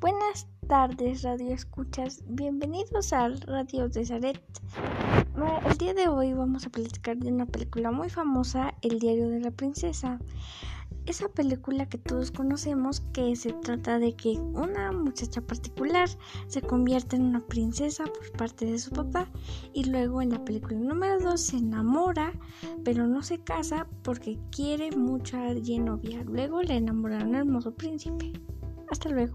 Buenas tardes, Radio Escuchas. Bienvenidos al Radio de Zaret. El día de hoy vamos a platicar de una película muy famosa, El Diario de la Princesa. Esa película que todos conocemos que se trata de que una muchacha particular se convierte en una princesa por parte de su papá y luego en la película número 2 se enamora pero no se casa porque quiere mucho a alguien novia. Luego le enamoran al hermoso príncipe. Hasta luego.